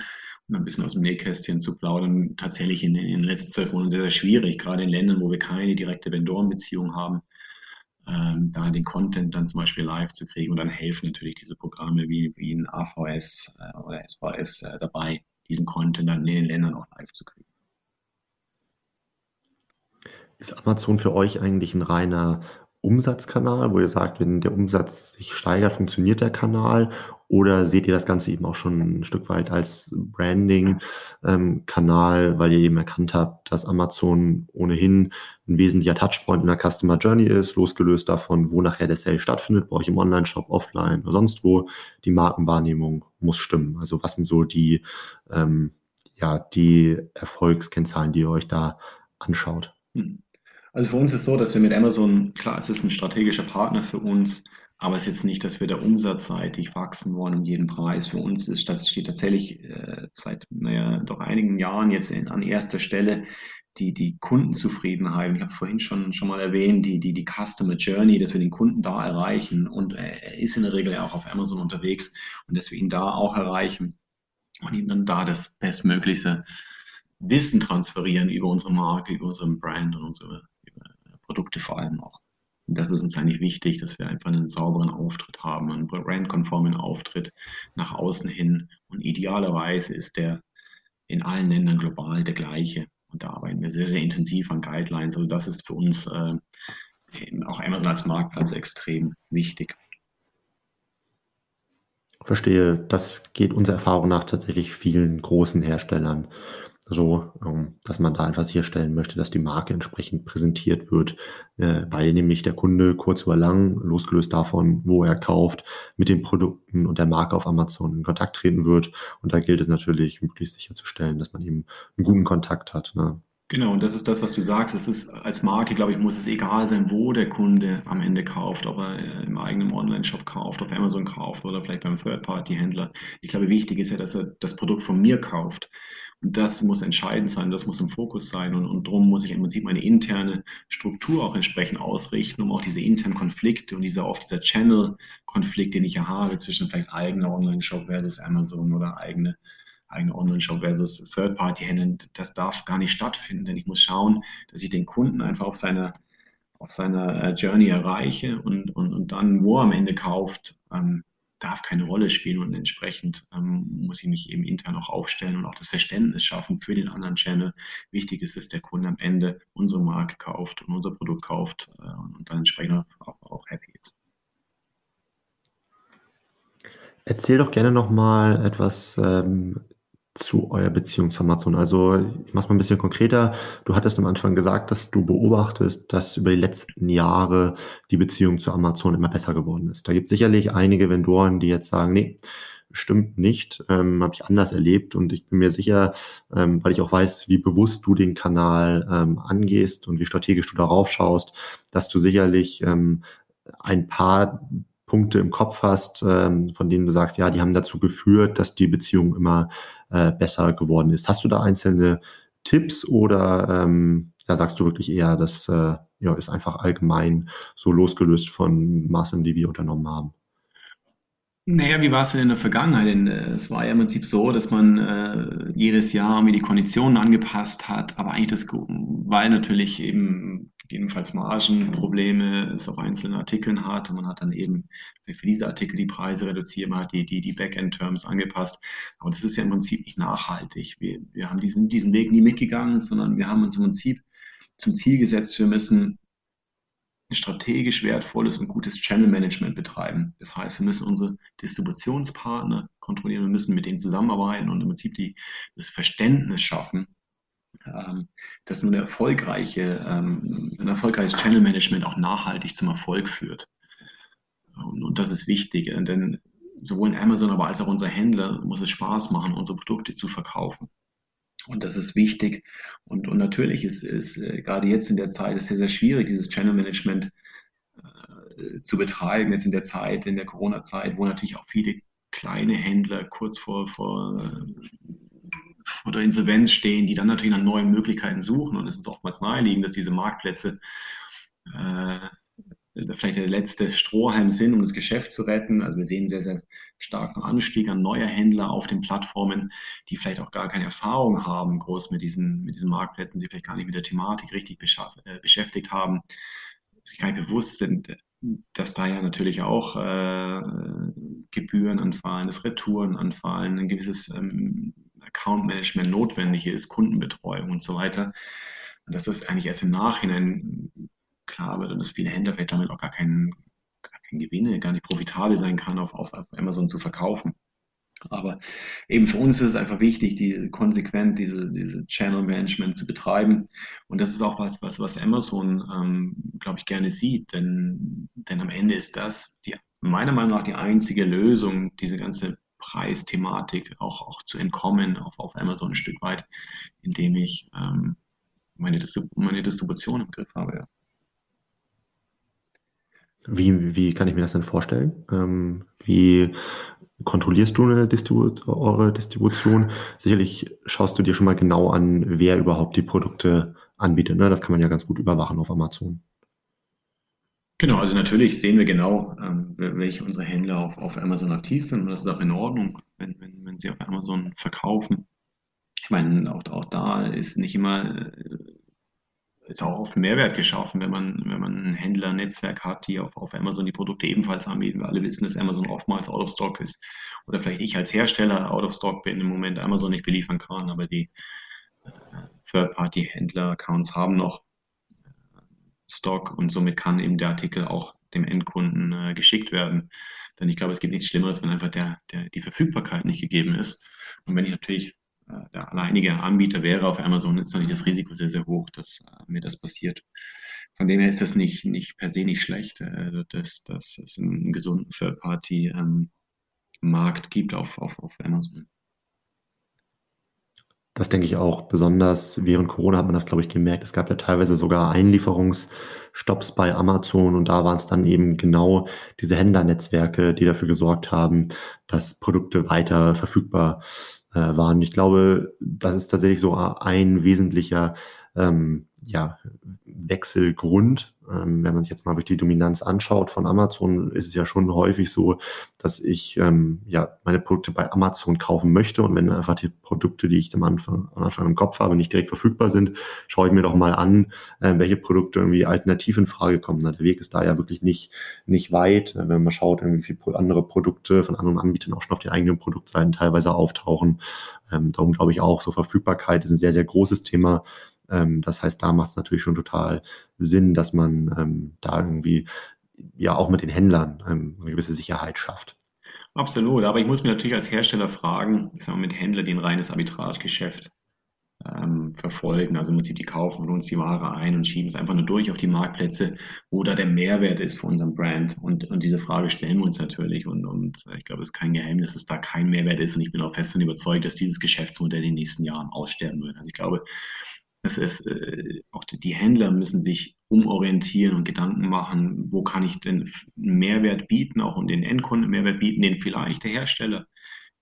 um ein bisschen aus dem Nähkästchen zu plaudern, tatsächlich in, in den letzten zwölf Monaten sehr, sehr schwierig, gerade in Ländern, wo wir keine direkte Vendorenbeziehung haben, ähm, da den Content dann zum Beispiel live zu kriegen. Und dann helfen natürlich diese Programme wie, wie ein AVS äh, oder SVS äh, dabei, diesen Content dann in den Ländern auch live zu kriegen. Ist Amazon für euch eigentlich ein reiner Umsatzkanal, wo ihr sagt, wenn der Umsatz sich steigert, funktioniert der Kanal? Oder seht ihr das Ganze eben auch schon ein Stück weit als Branding-Kanal, ähm, weil ihr eben erkannt habt, dass Amazon ohnehin ein wesentlicher Touchpoint in der Customer Journey ist, losgelöst davon, wo nachher der Sale stattfindet, bei euch im Online-Shop, offline oder sonst wo, die Markenwahrnehmung muss stimmen. Also was sind so die, ähm, ja, die Erfolgskennzahlen, die ihr euch da anschaut? Hm. Also für uns ist es so, dass wir mit Amazon, klar, es ist ein strategischer Partner für uns, aber es ist jetzt nicht, dass wir da umsatzseitig wachsen wollen um jeden Preis. Für uns ist, steht tatsächlich äh, seit naja, doch einigen Jahren jetzt in, an erster Stelle die, die Kundenzufriedenheit. Ich habe es vorhin schon, schon mal erwähnt, die, die, die Customer Journey, dass wir den Kunden da erreichen. Und er ist in der Regel auch auf Amazon unterwegs und dass wir ihn da auch erreichen und ihm dann da das bestmögliche Wissen transferieren über unsere Marke, über unseren Brand und unsere Produkte vor allem auch. Und das ist uns eigentlich wichtig, dass wir einfach einen sauberen Auftritt haben, einen brandkonformen Auftritt nach außen hin. Und idealerweise ist der in allen Ländern global der gleiche. Und da arbeiten wir sehr, sehr intensiv an Guidelines. Also das ist für uns äh, auch Amazon als Marktplatz extrem wichtig. Verstehe, das geht unserer Erfahrung nach tatsächlich vielen großen Herstellern so, ähm, dass man da einfach sicherstellen möchte, dass die Marke entsprechend präsentiert wird, äh, weil nämlich der Kunde kurz oder lang, losgelöst davon, wo er kauft, mit den Produkten und der Marke auf Amazon in Kontakt treten wird. Und da gilt es natürlich, möglichst sicherzustellen, dass man eben einen guten Kontakt hat. Ne? Genau, und das ist das, was du sagst. Es ist als Marke, glaube ich, muss es egal sein, wo der Kunde am Ende kauft, ob er äh, im eigenen Online-Shop kauft, auf Amazon kauft oder vielleicht beim Third-Party-Händler. Ich glaube, wichtig ist ja, dass er das Produkt von mir kauft. Und das muss entscheidend sein, das muss im Fokus sein. Und, und darum muss ich im Prinzip meine interne Struktur auch entsprechend ausrichten, um auch diese internen Konflikte und dieser oft dieser Channel-Konflikt, den ich ja habe zwischen vielleicht eigener Online-Shop versus Amazon oder eigene eigene Online-Shop versus Third-Party-Händler, das darf gar nicht stattfinden, denn ich muss schauen, dass ich den Kunden einfach auf seiner auf seiner äh, Journey erreiche und, und, und dann, wo er am Ende kauft, ähm, darf keine Rolle spielen und entsprechend ähm, muss ich mich eben intern auch aufstellen und auch das Verständnis schaffen für den anderen Channel. Wichtig ist, dass der Kunde am Ende unsere Marke kauft und unser Produkt kauft äh, und dann entsprechend auch, auch happy ist. Erzähl doch gerne nochmal etwas ähm, zu eurer Beziehung zu Amazon? Also ich mache es mal ein bisschen konkreter. Du hattest am Anfang gesagt, dass du beobachtest, dass über die letzten Jahre die Beziehung zu Amazon immer besser geworden ist. Da gibt es sicherlich einige Vendoren, die jetzt sagen, nee, stimmt nicht, ähm, habe ich anders erlebt und ich bin mir sicher, ähm, weil ich auch weiß, wie bewusst du den Kanal ähm, angehst und wie strategisch du darauf schaust, dass du sicherlich ähm, ein paar Punkte im Kopf hast, ähm, von denen du sagst, ja, die haben dazu geführt, dass die Beziehung immer äh, besser geworden ist. Hast du da einzelne Tipps oder ähm, ja, sagst du wirklich eher, das äh, ja, ist einfach allgemein so losgelöst von Maßnahmen, die wir unternommen haben? Naja, wie war es denn in der Vergangenheit? Denn, äh, es war ja im Prinzip so, dass man äh, jedes Jahr mir die Konditionen angepasst hat, aber eigentlich das, weil natürlich eben gegebenenfalls Margenprobleme es auf einzelnen Artikeln hat und man hat dann eben für diese Artikel die Preise reduziert, man hat die, die, die Backend-Terms angepasst. Aber das ist ja im Prinzip nicht nachhaltig. Wir, wir haben diesen, diesen Weg nie mitgegangen, sondern wir haben uns im Prinzip zum Ziel gesetzt, wir müssen strategisch wertvolles und gutes Channel Management betreiben. Das heißt, wir müssen unsere Distributionspartner kontrollieren, wir müssen mit denen zusammenarbeiten und im Prinzip die, das Verständnis schaffen, dass nur eine erfolgreiche, ähm, ein erfolgreiches Channel Management auch nachhaltig zum Erfolg führt. Und, und das ist wichtig, denn sowohl in Amazon, aber als auch unser Händler muss es Spaß machen, unsere Produkte zu verkaufen. Und das ist wichtig. Und, und natürlich ist, ist äh, gerade jetzt in der Zeit ist sehr, sehr schwierig, dieses Channel Management äh, zu betreiben, jetzt in der Zeit, in der Corona-Zeit, wo natürlich auch viele kleine Händler kurz vor, vor, vor der Insolvenz stehen, die dann natürlich nach neuen Möglichkeiten suchen. Und es ist oftmals naheliegend, dass diese Marktplätze äh, vielleicht der letzte Strohhalm sind, um das Geschäft zu retten. Also wir sehen sehr, sehr starken Anstieg an neuer Händler auf den Plattformen, die vielleicht auch gar keine Erfahrung haben, groß mit diesen, mit diesen Marktplätzen, die vielleicht gar nicht mit der Thematik richtig äh, beschäftigt haben, sich gar nicht bewusst sind, dass da ja natürlich auch äh, Gebühren anfallen, dass Retouren anfallen, ein gewisses ähm, Account-Management notwendig ist, Kundenbetreuung und so weiter. Und dass das eigentlich erst im Nachhinein klar wird und dass viele Händler vielleicht damit auch gar keinen, gar keinen Gewinne, gar nicht profitabel sein kann, auf, auf, auf Amazon zu verkaufen. Aber eben für uns ist es einfach wichtig, die konsequent diese, diese Channel Management zu betreiben. Und das ist auch was, was, was Amazon, ähm, glaube ich, gerne sieht. Denn, denn am Ende ist das die, meiner Meinung nach die einzige Lösung, diese ganze Preisthematik auch, auch zu entkommen auf, auf Amazon ein Stück weit, indem ich ähm, meine, meine Distribution im Griff habe. Wie, wie kann ich mir das denn vorstellen? Ähm, wie kontrollierst du Distribu eure Distribution? Sicherlich schaust du dir schon mal genau an, wer überhaupt die Produkte anbietet. Ne? Das kann man ja ganz gut überwachen auf Amazon. Genau, also natürlich sehen wir genau, ähm, welche unsere Händler auf, auf Amazon aktiv sind. Und das ist auch in Ordnung, wenn, wenn, wenn sie auf Amazon verkaufen. Ich meine, auch, auch da ist nicht immer äh, ist auch oft Mehrwert geschaffen, wenn man, wenn man ein Händlernetzwerk hat, die auf, auf Amazon die Produkte ebenfalls anbieten. Wir alle wissen, dass Amazon oftmals out of stock ist. Oder vielleicht ich als Hersteller out of stock bin, im Moment Amazon nicht beliefern kann, aber die äh, Third-Party-Händler-Accounts haben noch Stock und somit kann eben der Artikel auch dem Endkunden äh, geschickt werden. Denn ich glaube, es gibt nichts Schlimmeres, wenn einfach der, der, die Verfügbarkeit nicht gegeben ist. Und wenn ich natürlich äh, der alleinige Anbieter wäre auf Amazon, ist natürlich das Risiko sehr, sehr hoch, dass äh, mir das passiert. Von dem her ist das nicht, nicht per se nicht schlecht, äh, dass, dass es einen gesunden Third-Party-Markt ähm, gibt auf, auf, auf Amazon. Das denke ich auch. Besonders während Corona hat man das, glaube ich, gemerkt. Es gab ja teilweise sogar Einlieferungsstopps bei Amazon und da waren es dann eben genau diese Händlernetzwerke, die dafür gesorgt haben, dass Produkte weiter verfügbar äh, waren. Ich glaube, das ist tatsächlich so ein wesentlicher ähm, ja, Wechselgrund. Ähm, wenn man sich jetzt mal durch die Dominanz anschaut von Amazon, ist es ja schon häufig so, dass ich ähm, ja meine Produkte bei Amazon kaufen möchte und wenn einfach die Produkte, die ich am Anfang, am Anfang im Kopf habe, nicht direkt verfügbar sind, schaue ich mir doch mal an, äh, welche Produkte irgendwie alternativ in Frage kommen. Der Weg ist da ja wirklich nicht nicht weit. Wenn man schaut, wie viele andere Produkte von anderen Anbietern auch schon auf den eigenen Produktseiten teilweise auftauchen. Ähm, darum glaube ich auch, so Verfügbarkeit ist ein sehr sehr großes Thema ähm, das heißt, da macht es natürlich schon total Sinn, dass man ähm, da irgendwie ja auch mit den Händlern ähm, eine gewisse Sicherheit schafft. Absolut, aber ich muss mir natürlich als Hersteller fragen, ich sage mal mit Händlern, die ein reines Arbitragegeschäft ähm, verfolgen, also im Prinzip die kaufen von uns die Ware ein und schieben es einfach nur durch auf die Marktplätze, wo da der Mehrwert ist für unseren Brand. Und, und diese Frage stellen wir uns natürlich und, und ich glaube, es ist kein Geheimnis, dass da kein Mehrwert ist und ich bin auch fest und überzeugt, dass dieses Geschäftsmodell in den nächsten Jahren aussterben wird. Also ich glaube, das ist, äh, auch die, Händler müssen sich umorientieren und Gedanken machen, wo kann ich denn Mehrwert bieten, auch um den Endkunden Mehrwert bieten, den vielleicht der Hersteller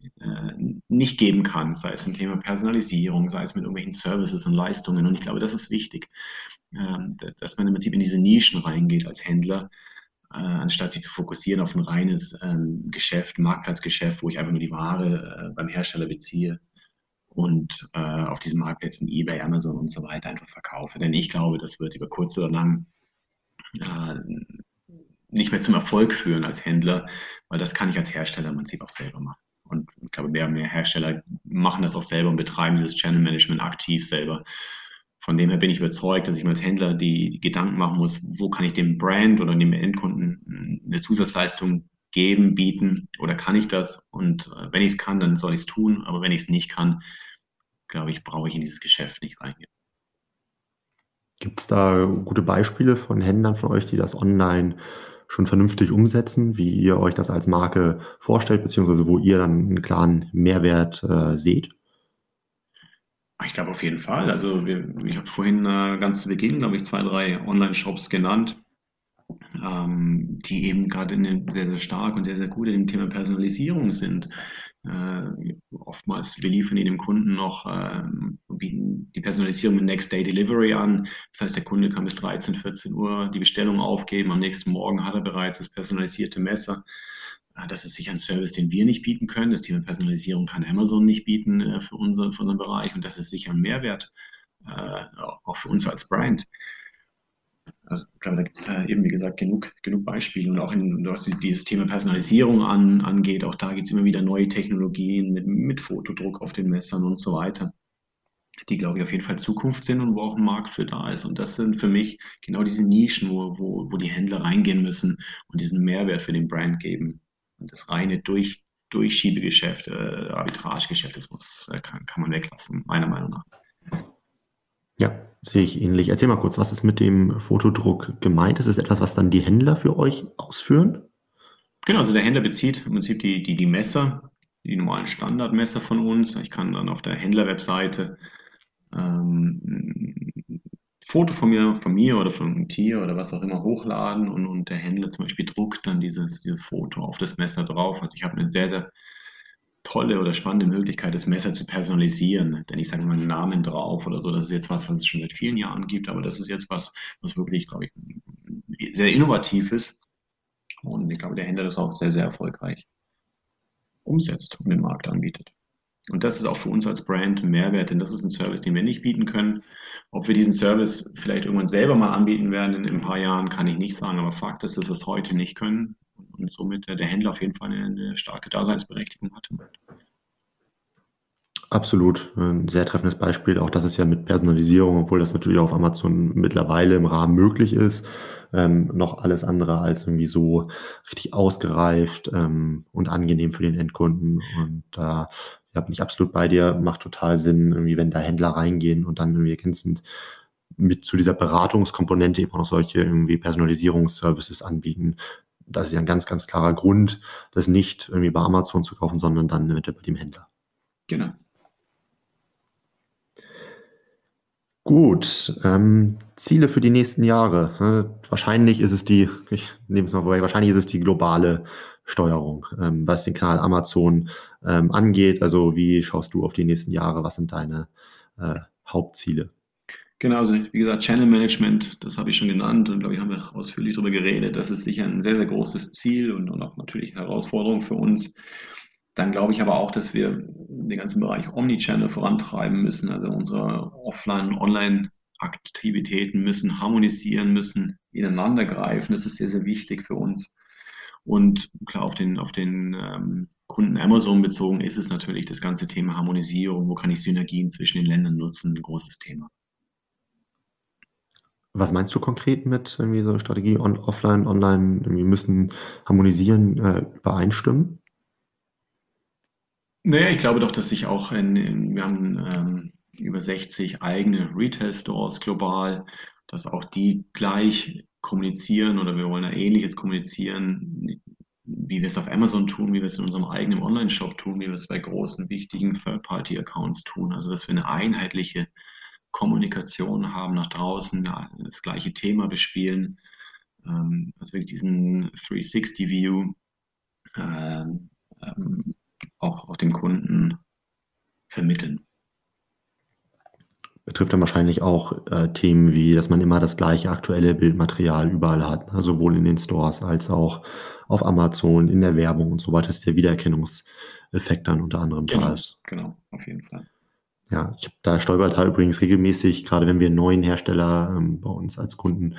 äh, nicht geben kann, sei es ein Thema Personalisierung, sei es mit irgendwelchen Services und Leistungen. Und ich glaube, das ist wichtig, äh, dass man im Prinzip in diese Nischen reingeht als Händler, äh, anstatt sich zu fokussieren auf ein reines ähm, Geschäft, Marktplatzgeschäft, wo ich einfach nur die Ware beim Hersteller beziehe und äh, auf diesen Marktplätzen eBay, Amazon und so weiter einfach verkaufe. Denn ich glaube, das wird über kurz oder lang äh, nicht mehr zum Erfolg führen als Händler, weil das kann ich als Hersteller im Prinzip auch selber machen. Und ich glaube, mehr und mehr Hersteller machen das auch selber und betreiben dieses Channel Management aktiv selber. Von dem her bin ich überzeugt, dass ich mir als Händler die, die Gedanken machen muss, wo kann ich dem Brand oder dem Endkunden eine Zusatzleistung geben, bieten oder kann ich das? Und äh, wenn ich es kann, dann soll ich es tun. Aber wenn ich es nicht kann, glaube ich, brauche ich in dieses Geschäft nicht reingehen. Gibt es da gute Beispiele von Händlern von euch, die das online schon vernünftig umsetzen, wie ihr euch das als Marke vorstellt, beziehungsweise wo ihr dann einen klaren Mehrwert äh, seht? Ich glaube auf jeden Fall. Also wir, ich habe vorhin äh, ganz zu Beginn, glaube ich, zwei, drei Online-Shops genannt, ähm, die eben gerade sehr, sehr stark und sehr, sehr gut in dem Thema Personalisierung sind. Äh, oftmals, wir liefern die dem Kunden noch, äh, bieten die Personalisierung mit Next Day Delivery an. Das heißt, der Kunde kann bis 13, 14 Uhr die Bestellung aufgeben. Am nächsten Morgen hat er bereits das personalisierte Messer. Äh, das ist sicher ein Service, den wir nicht bieten können. Das Thema Personalisierung kann Amazon nicht bieten äh, für, unser, für unseren Bereich. Und das ist sicher ein Mehrwert, äh, auch für uns als Brand. Also ich glaube, da gibt es ja eben, wie gesagt, genug, genug Beispiele. Und auch in, was dieses Thema Personalisierung an, angeht, auch da gibt es immer wieder neue Technologien mit, mit Fotodruck auf den Messern und so weiter, die, glaube ich, auf jeden Fall Zukunft sind und wo auch ein Markt für da ist. Und das sind für mich genau diese Nischen, wo, wo, wo die Händler reingehen müssen und diesen Mehrwert für den Brand geben. Und das reine Durch, Durchschiebegeschäft, äh, Arbitragegeschäft, das muss, äh, kann, kann man weglassen, meiner Meinung nach. Ja, sehe ich ähnlich. Erzähl mal kurz, was ist mit dem Fotodruck gemeint? Ist es etwas, was dann die Händler für euch ausführen? Genau, also der Händler bezieht im Prinzip die, die, die Messer, die normalen Standardmesser von uns. Ich kann dann auf der Händlerwebseite ähm, Foto von mir, von mir oder von einem Tier oder was auch immer hochladen und, und der Händler zum Beispiel druckt dann dieses, dieses Foto auf das Messer drauf. Also ich habe eine sehr, sehr tolle oder spannende Möglichkeit, das Messer zu personalisieren. Denn ich sage mal einen Namen drauf oder so. Das ist jetzt was, was es schon seit vielen Jahren gibt, aber das ist jetzt was, was wirklich, glaube ich, sehr innovativ ist. Und ich glaube, der Händler das auch sehr, sehr erfolgreich umsetzt und den Markt anbietet. Und das ist auch für uns als Brand ein Mehrwert, denn das ist ein Service, den wir nicht bieten können. Ob wir diesen Service vielleicht irgendwann selber mal anbieten werden in, in ein paar Jahren, kann ich nicht sagen. Aber Fakt ist, dass wir es heute nicht können und somit der Händler auf jeden Fall eine, eine starke Daseinsberechtigung hat. Absolut, ein sehr treffendes Beispiel. Auch das ist ja mit Personalisierung, obwohl das natürlich auf Amazon mittlerweile im Rahmen möglich ist, ähm, noch alles andere als irgendwie so richtig ausgereift ähm, und angenehm für den Endkunden. Und da ja, bin ich absolut bei dir, macht total Sinn, irgendwie, wenn da Händler reingehen und dann irgendwie ergänzend mit zu dieser Beratungskomponente eben auch noch solche irgendwie Personalisierungsservices anbieten, das ist ja ein ganz, ganz klarer Grund, das nicht irgendwie bei Amazon zu kaufen, sondern dann mit bei dem Händler. Genau. Gut, ähm, Ziele für die nächsten Jahre. Wahrscheinlich ist es die, ich nehme es mal vorweg, wahrscheinlich ist es die globale Steuerung, ähm, was den Kanal Amazon ähm, angeht. Also wie schaust du auf die nächsten Jahre? Was sind deine äh, Hauptziele? Genau, wie gesagt, Channel Management, das habe ich schon genannt und glaube ich, haben wir ausführlich darüber geredet. Das ist sicher ein sehr, sehr großes Ziel und, und auch natürlich Herausforderung für uns. Dann glaube ich aber auch, dass wir den ganzen Bereich Omnichannel vorantreiben müssen. Also unsere Offline- und Online-Aktivitäten müssen harmonisieren, müssen ineinander greifen. Das ist sehr, sehr wichtig für uns. Und klar, auf den, auf den ähm, Kunden Amazon bezogen ist es natürlich das ganze Thema Harmonisierung. Wo kann ich Synergien zwischen den Ländern nutzen? Ein großes Thema. Was meinst du konkret mit irgendwie so Strategie on, offline, online, irgendwie müssen harmonisieren, äh, übereinstimmen? Naja, ich glaube doch, dass sich auch in, in wir haben ähm, über 60 eigene Retail-Stores global, dass auch die gleich kommunizieren oder wir wollen da ähnliches kommunizieren, wie wir es auf Amazon tun, wie wir es in unserem eigenen Online-Shop tun, wie wir es bei großen, wichtigen Third-Party-Accounts tun. Also, dass wir eine einheitliche Kommunikation haben nach draußen, das gleiche Thema bespielen. Ähm, also wirklich diesen 360-View ähm, ähm, auch, auch dem Kunden vermitteln betrifft dann wahrscheinlich auch äh, Themen wie, dass man immer das gleiche aktuelle Bildmaterial überall hat, ne? sowohl in den Stores als auch auf Amazon, in der Werbung und so weiter, dass der Wiedererkennungseffekt dann unter anderem genau, da ist. Genau, auf jeden Fall. Ja, ich hab, da stolpert halt übrigens regelmäßig, gerade wenn wir einen neuen Hersteller ähm, bei uns als Kunden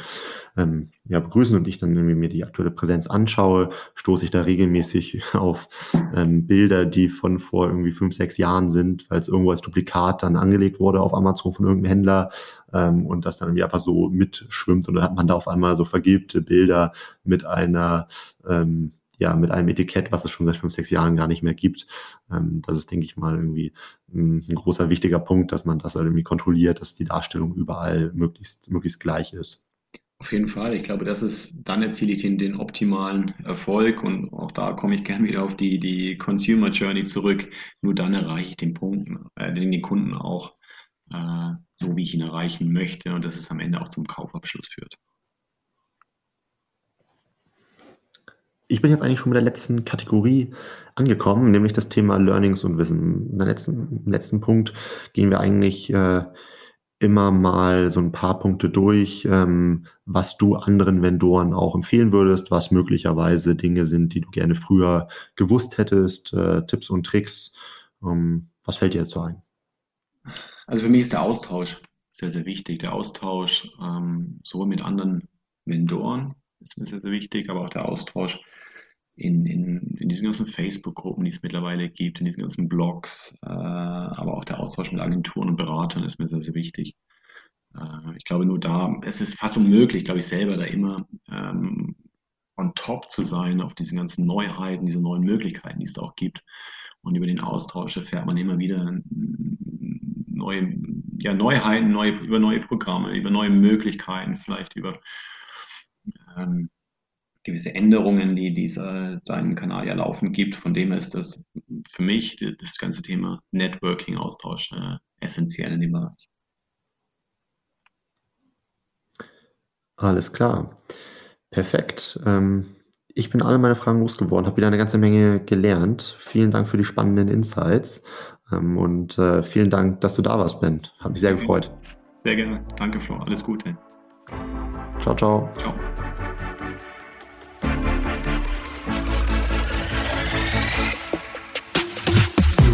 ähm, ja, begrüßen und ich dann irgendwie mir die aktuelle Präsenz anschaue, stoße ich da regelmäßig auf ähm, Bilder, die von vor irgendwie fünf, sechs Jahren sind, weil es irgendwo als Duplikat dann angelegt wurde auf Amazon von irgendeinem Händler ähm, und das dann irgendwie einfach so mitschwimmt und dann hat man da auf einmal so vergilbte Bilder mit einer ähm, ja, mit einem Etikett, was es schon seit fünf, sechs Jahren gar nicht mehr gibt. Ähm, das ist, denke ich mal, irgendwie ein, ein großer, wichtiger Punkt, dass man das halt irgendwie kontrolliert, dass die Darstellung überall möglichst, möglichst gleich ist. Auf jeden Fall. Ich glaube, das ist, dann erziele ich den, den optimalen Erfolg und auch da komme ich gerne wieder auf die, die Consumer Journey zurück. Nur dann erreiche ich den Punkt, äh, den, den Kunden auch äh, so, wie ich ihn erreichen möchte und dass es am Ende auch zum Kaufabschluss führt. Ich bin jetzt eigentlich schon mit der letzten Kategorie angekommen, nämlich das Thema Learnings und Wissen. In der letzten, Im letzten Punkt gehen wir eigentlich äh, immer mal so ein paar Punkte durch, ähm, was du anderen Vendoren auch empfehlen würdest, was möglicherweise Dinge sind, die du gerne früher gewusst hättest, äh, Tipps und Tricks. Ähm, was fällt dir dazu ein? Also für mich ist der Austausch sehr, sehr wichtig. Der Austausch ähm, sowohl mit anderen Vendoren, ist mir sehr, sehr wichtig, aber auch der Austausch in, in, in diesen ganzen Facebook-Gruppen, die es mittlerweile gibt, in diesen ganzen Blogs, äh, aber auch der Austausch mit Agenturen und Beratern ist mir sehr, sehr wichtig. Äh, ich glaube, nur da, es ist fast unmöglich, glaube ich, selber da immer ähm, on top zu sein auf diese ganzen Neuheiten, diese neuen Möglichkeiten, die es da auch gibt. Und über den Austausch erfährt man immer wieder neue ja, Neuheiten, neue, über neue Programme, über neue Möglichkeiten, vielleicht über ähm, gewisse Änderungen, die dieser deinem Kanal ja laufen gibt. Von dem ist das für mich das ganze Thema Networking, Austausch äh, essentiell in dem Bereich. Alles klar. Perfekt. Ähm, ich bin alle meine Fragen losgeworden, habe wieder eine ganze Menge gelernt. Vielen Dank für die spannenden Insights ähm, und äh, vielen Dank, dass du da warst, Ben. Hat mich sehr gefreut. Sehr gerne. Danke, Flo. Alles Gute. Ciao, ciao. Ciao.